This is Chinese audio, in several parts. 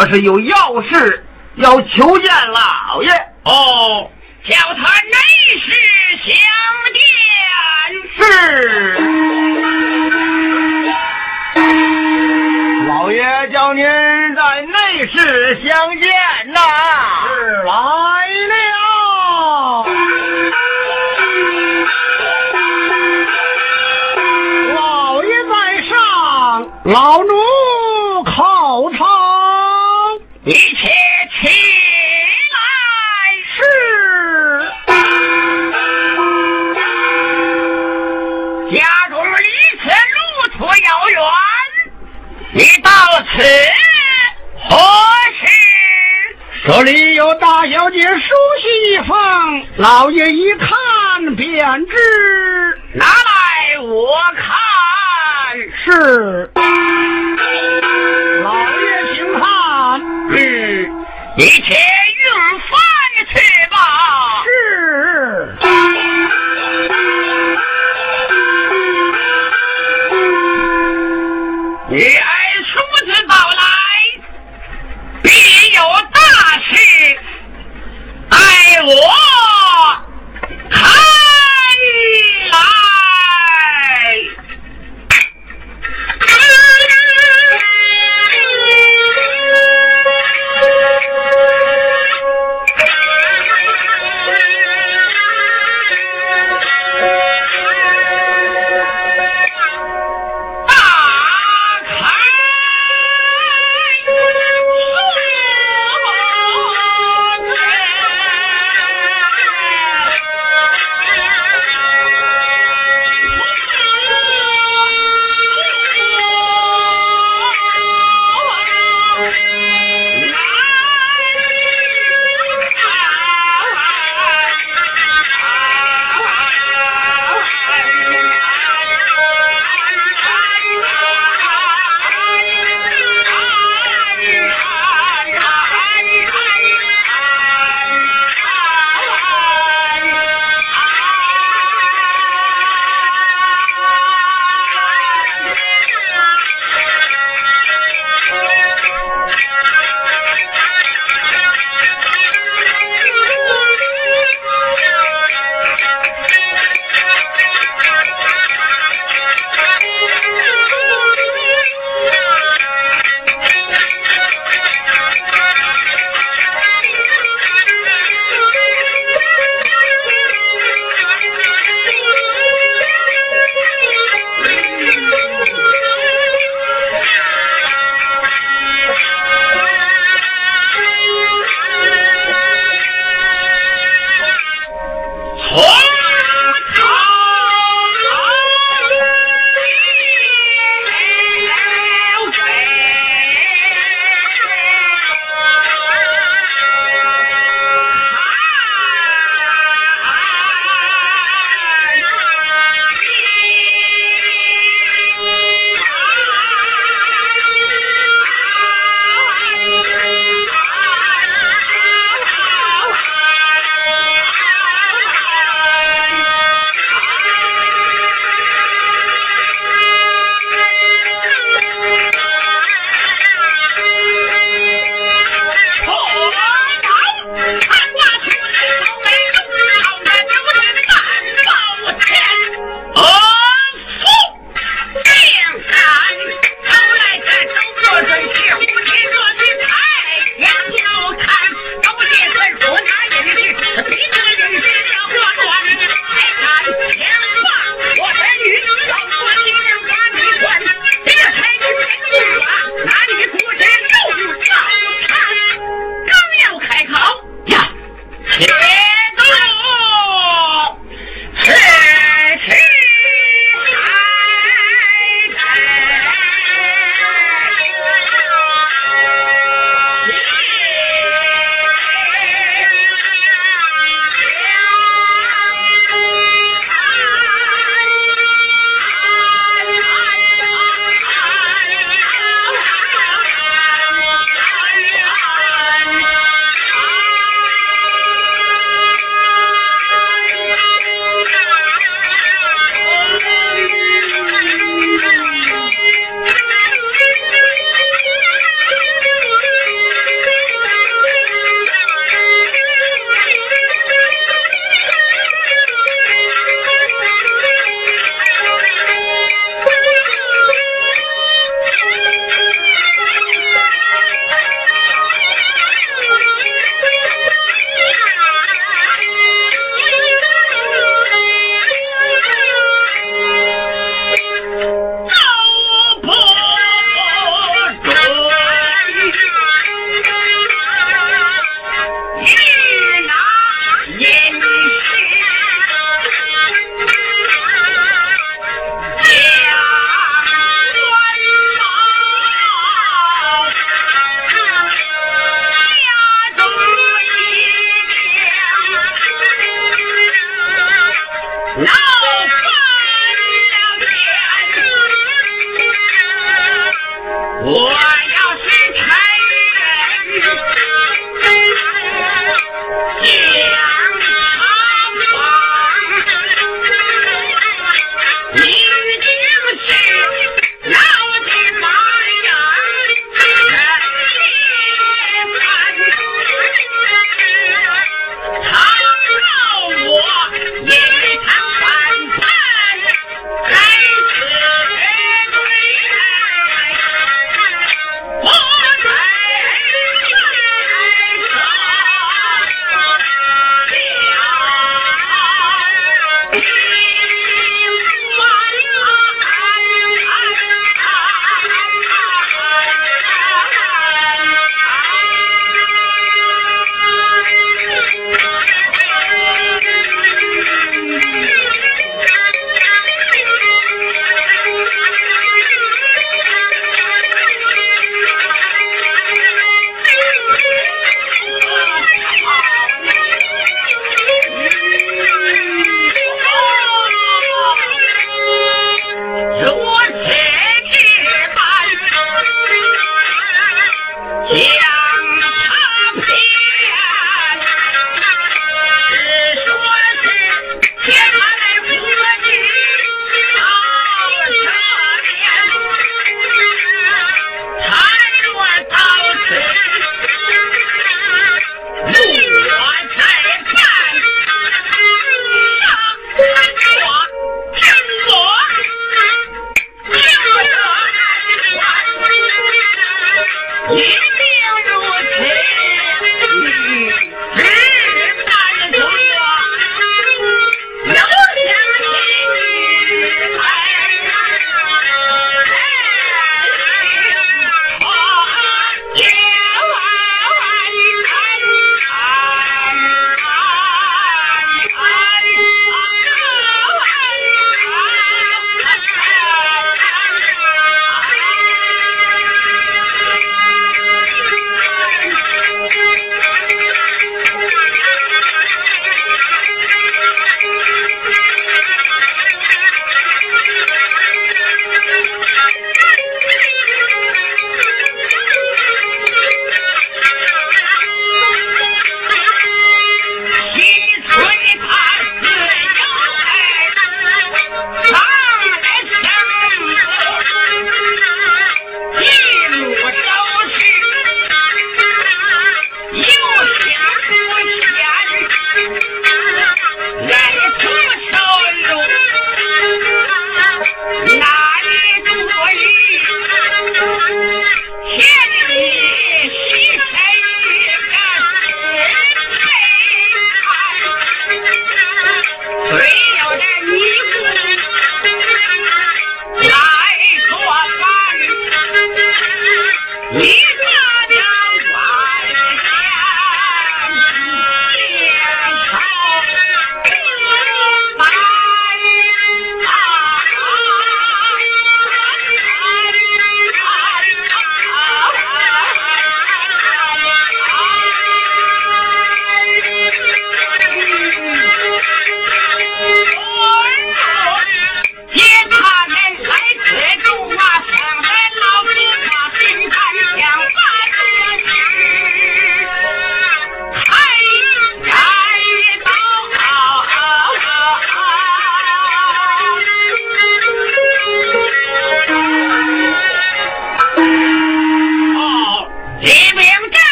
我是有要事要求见老爷。哦，叫他。书信一封老爷一看便知拿来我看是。老爷请看嗯你请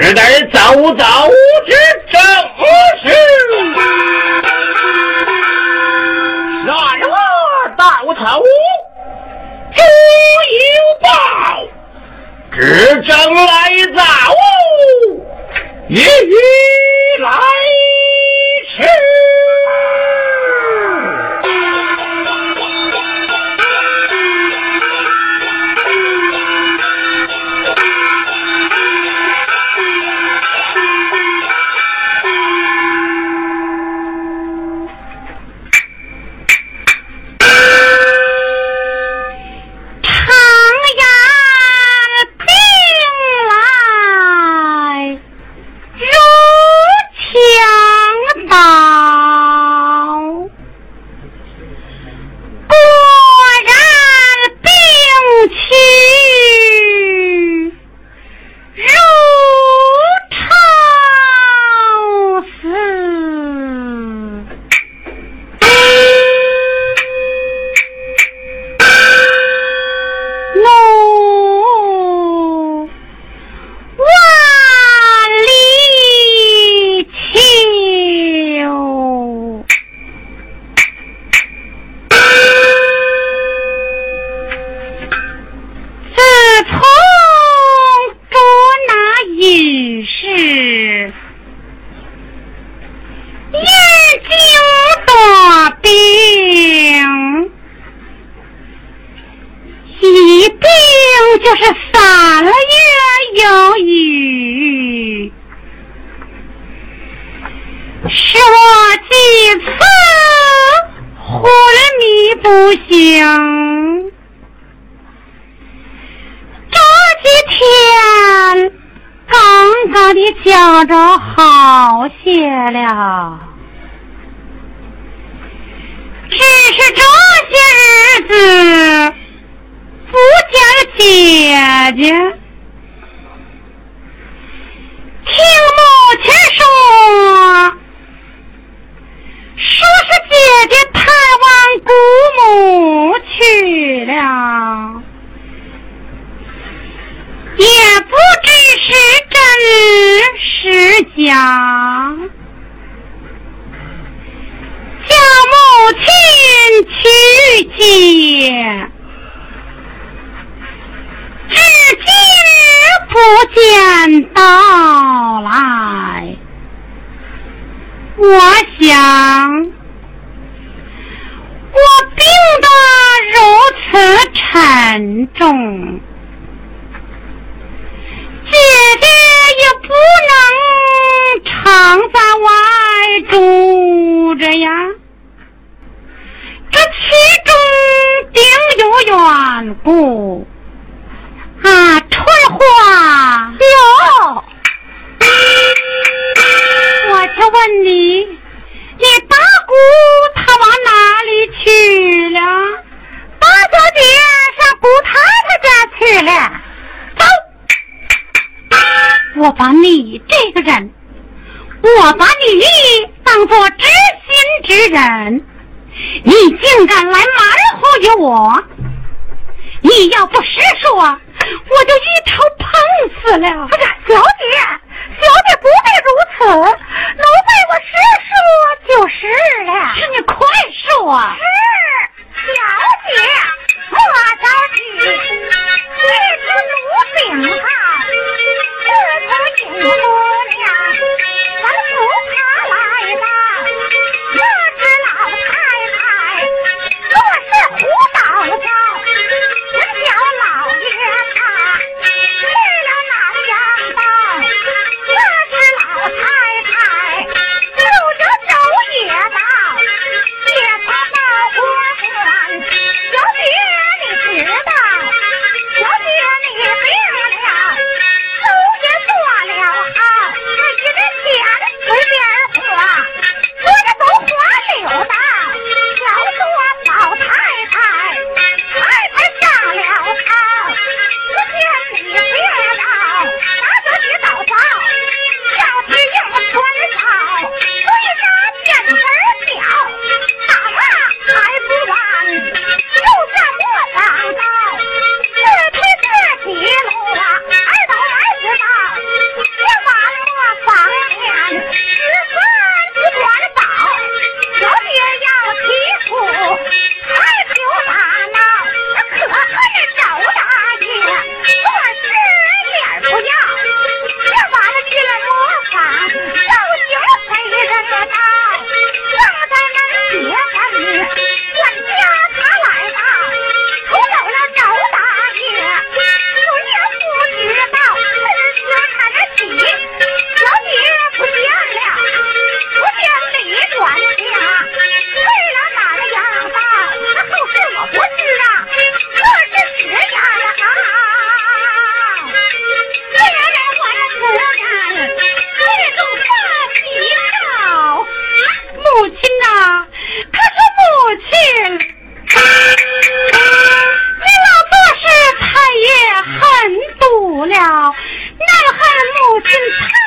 只得走走之正时。然我到头，终有报，只争来早，一来迟。你觉着好些了，只是这些日子不见姐姐。只讲。叫母亲去接至今不见到来。我想我病得如此沉重姐姐也不能常在外住着呀，这其中定有缘故。啊，春花，有，我就问你，你大姑她往哪里去了？大小姐上姑太太家去了。走，我把你这个人。我把你当做知心之人，你竟敢来瞒糊于我！你要不实说，我就一头碰死了。不是，小姐，小姐不必如此，奴婢我实说就是了。是你快说。是，小姐，我着急。 아침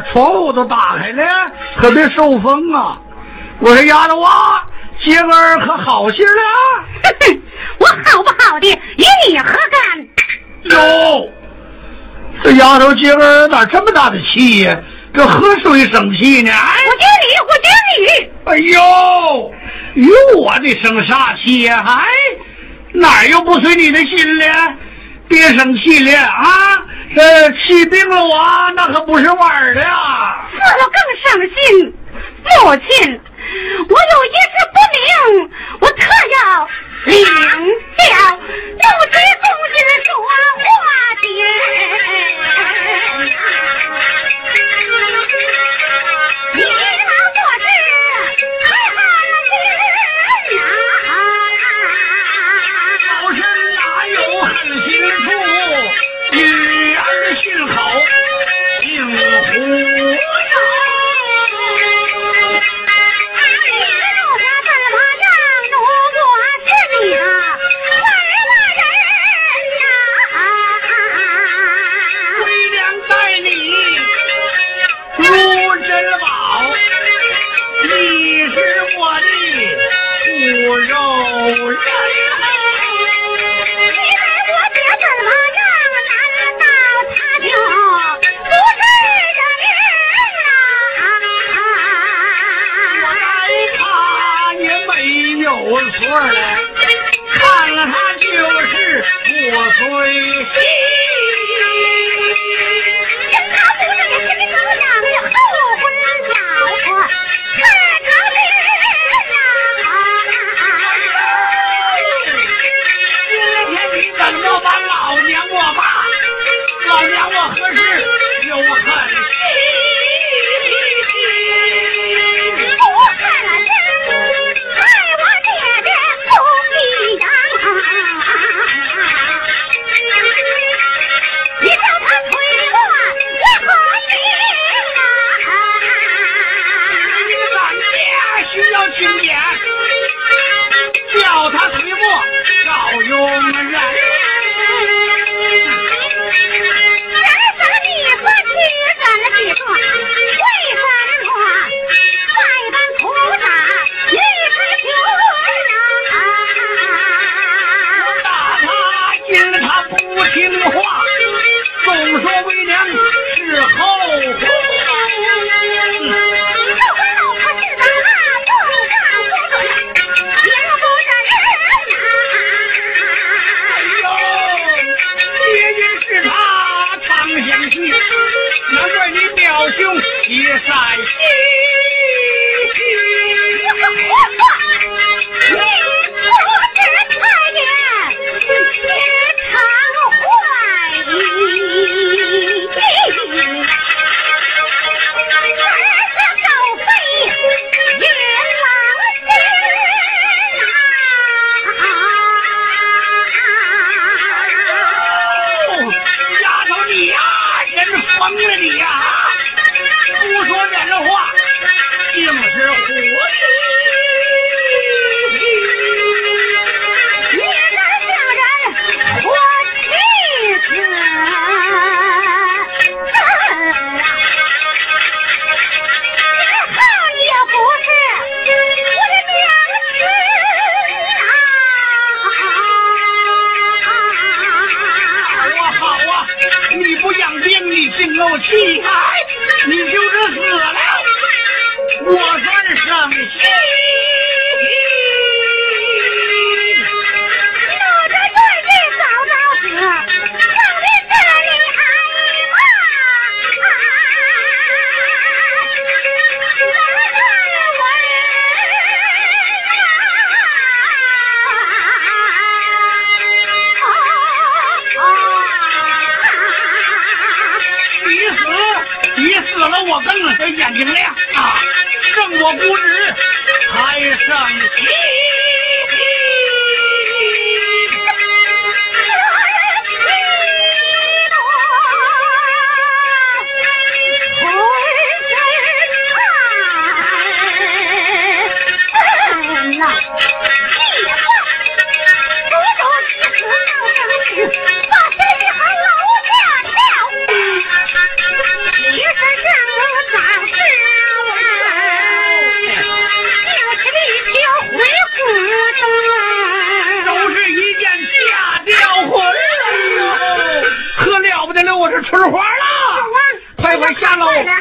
把窗户都打开了，可别受风啊！我说丫头啊，今儿可好些了？我好不好的与你何干？哟，这丫头今儿咋这么大的气呀？这喝水生气呢？哎我敬你，我敬你。哎呦，与我的生啥气呀？哎，哪又不随你的心了？别生气了啊！这气病了我，那可不是玩的呀。死了更伤心，母亲，我有一事不明，我特要领教不知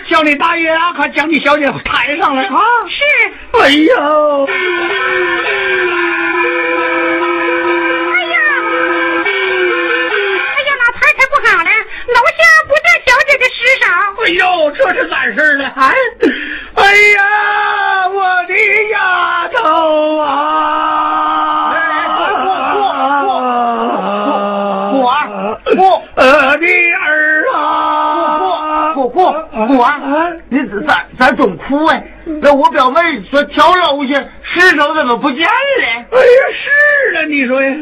叫你大爷啊，快将你小姐抬上来啊！是。哎呦！哎呀！哎呀，那抬抬不好了，楼下不得小姐的尸首。哎呦，这是咋事呢？哎，哎呀，我的丫头啊！不不不不我的不啊！你咋咋总哭哎？那我表妹说跳楼去，尸首怎么不见了？哎呀，是啊，你说呀，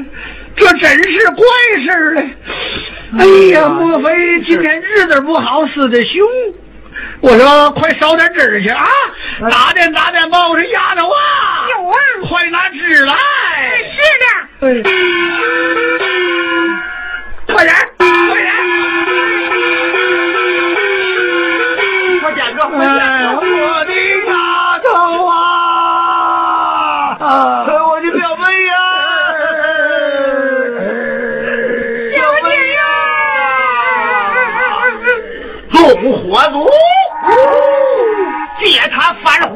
这真是怪事嘞！哎呀，莫非今天日子不好，死的凶？我说快烧点纸去啊！打点打点吧！我说丫头啊，有啊，快拿纸来！是的。快点！快点着，快点着！我的丫头啊！我的表妹呀！小姐呀！纵火族，借他翻火，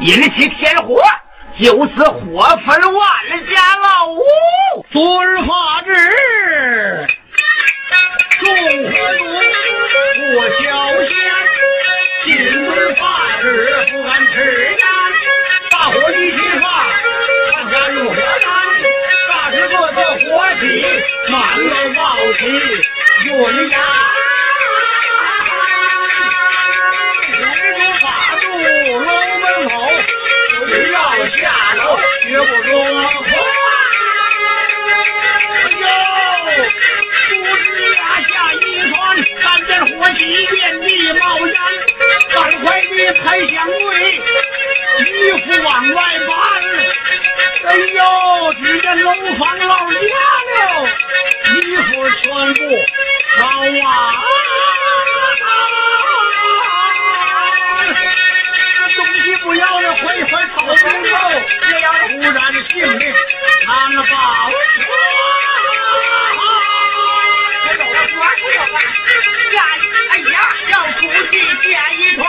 引起天火，就此火焚万家老屋，昨日法制，纵火族不小心，禁遵法制不敢吃烟，大火一起发，看家入火难，大时各色火起，满楼冒起云烟。五个法度楼门口，只要下楼绝不容火。呦，只见楼房老家了，衣服全部烧完。东西不要了，快快跑不走！突然性命难保。哎呀，要出去见一团，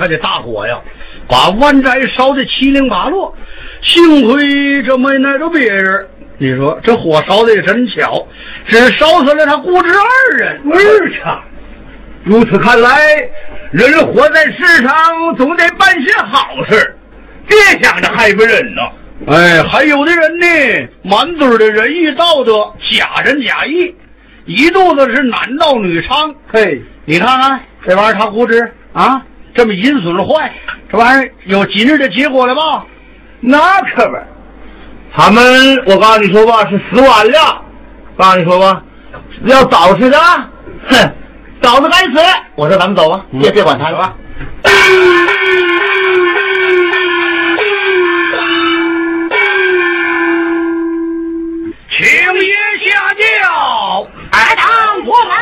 呀，好厉害的大火呀！把万宅烧得七零八落，幸亏这没挨着别人。你说这火烧的也真巧，只烧死了他姑侄二人。儿 cha，如此看来，人活在世上总得办些好事，别想着害别人呢。哎，还有的人呢，满嘴的仁义道德，假仁假义，一肚子是男盗女娼。嘿，你看看这玩意儿，他姑侄啊，这么阴损坏，这玩意儿有今日的结果了吧？那可不，他们我告诉你说吧，是死晚了。告诉你说吧，要早死的，哼，早子该死。我说咱们走吧，别别管他了吧。请爷下轿，二当我们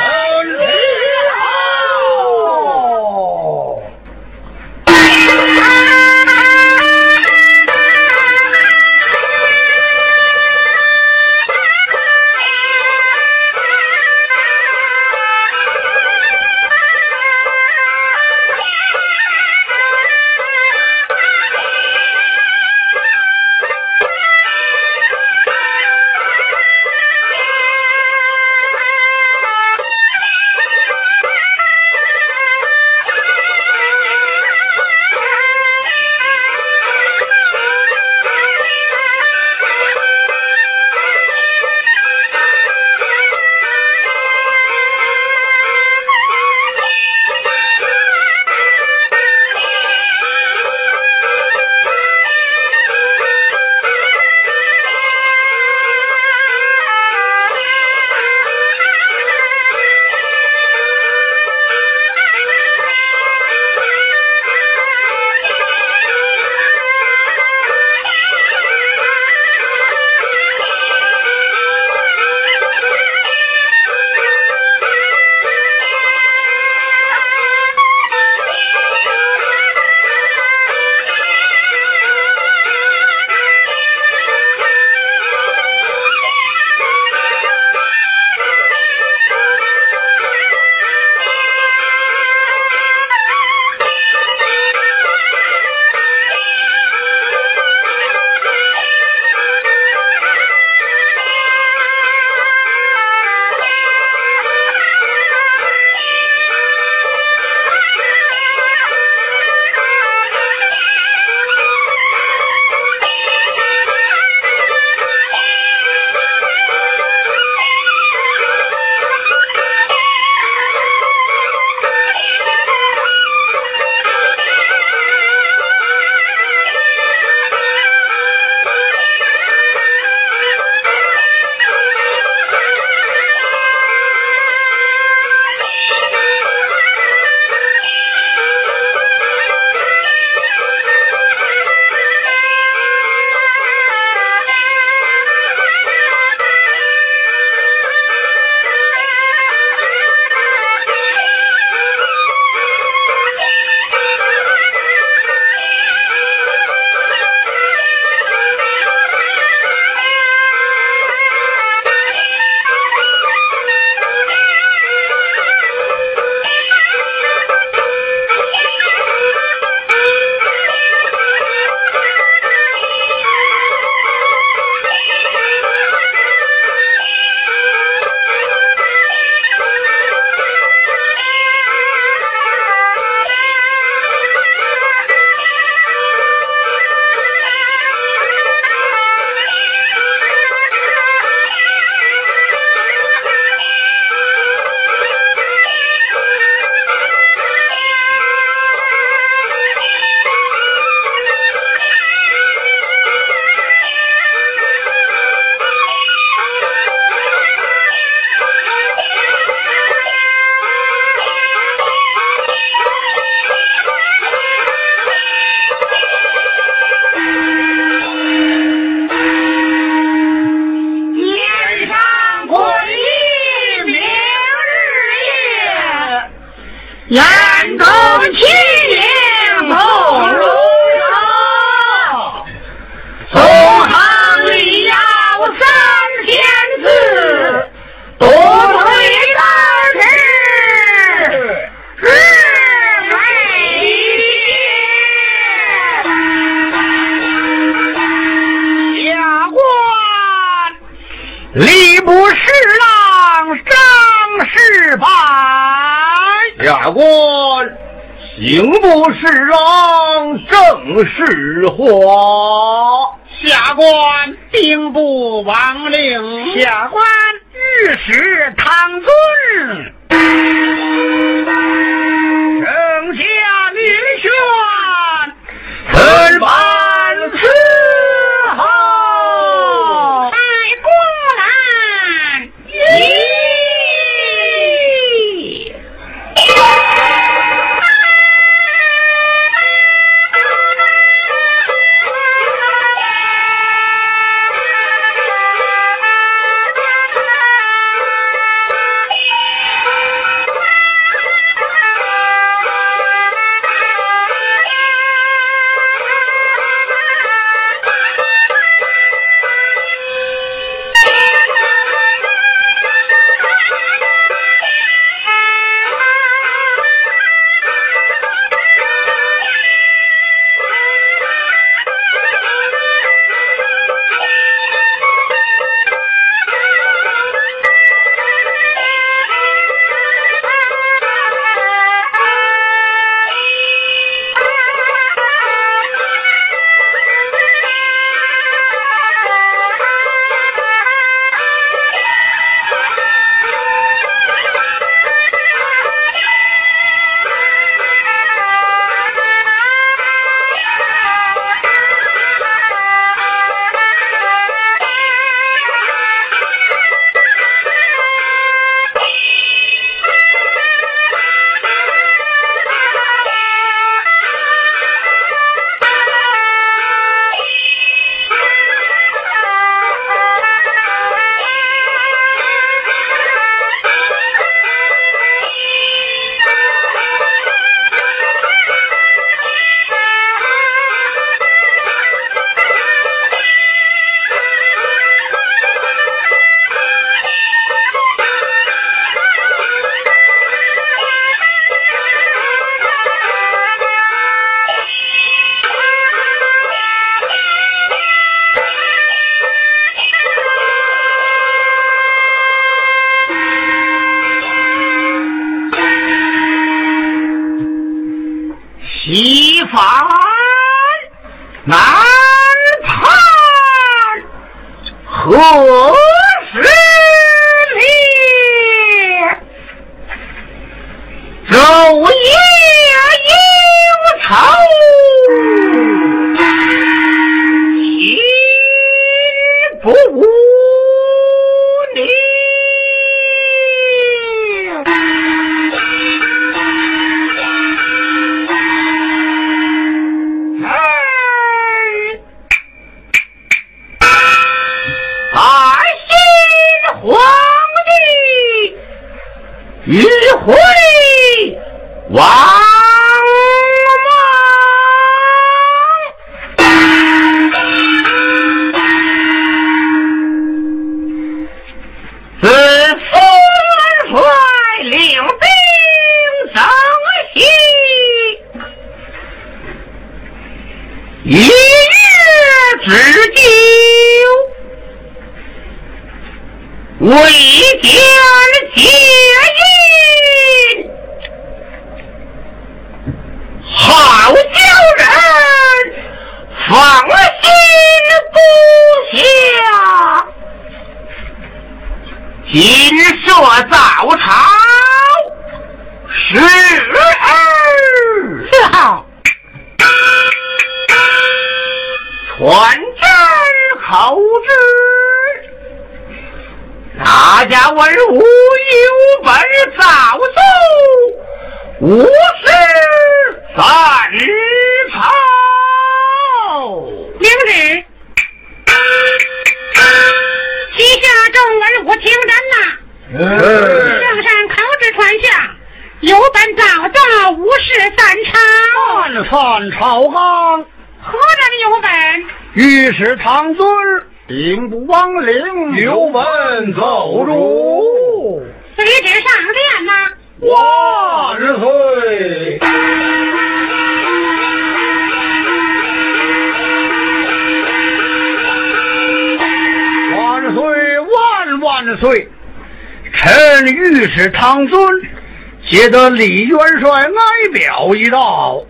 接得李元帅哀表一道，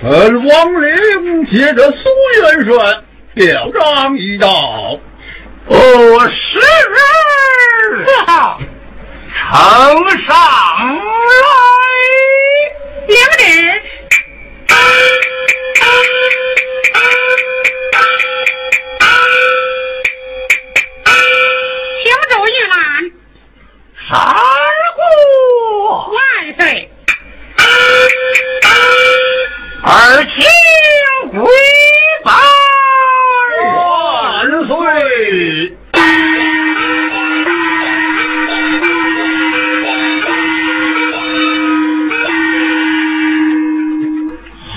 臣王陵接得苏元帅表彰一道。哦，是，呈上来，领旨。请走一览。三姑万岁。儿请回拜。万岁！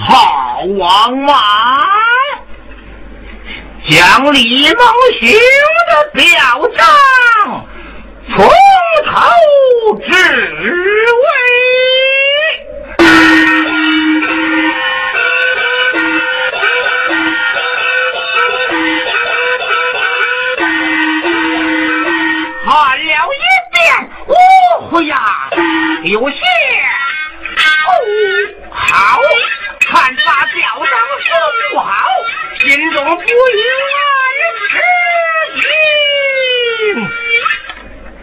好王马，将李蒙兄的表彰从头至尾。看了一遍，哦呀，有些不好，看他表彰说不好，心中不愿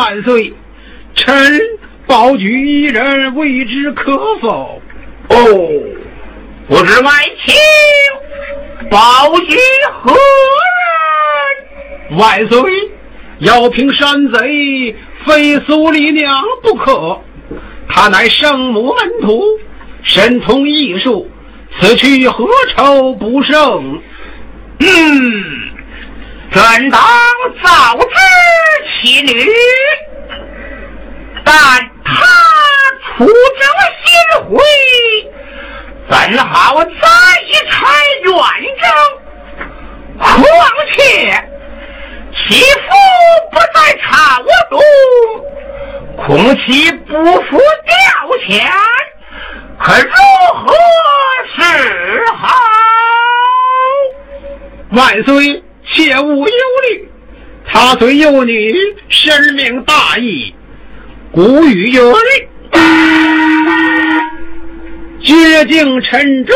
万岁！臣保举一人，未知可否？哦，不知外卿保举何人？万岁，要凭山贼，非苏丽娘不可。他乃圣母门徒，神通异术，此去何愁不胜？嗯，怎当早知其女，但他出征心灰，怎好再拆远征？况且其父不在朝中，恐其不服调遣，可如何是好？万岁，切勿忧虑。他虽幼女，深明大义。古语有云：“绝境沉重，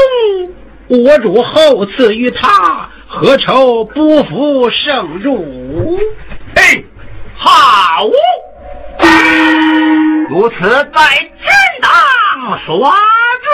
我主厚赐于他，何愁不服胜入？”嘿，好，如此在正当说之。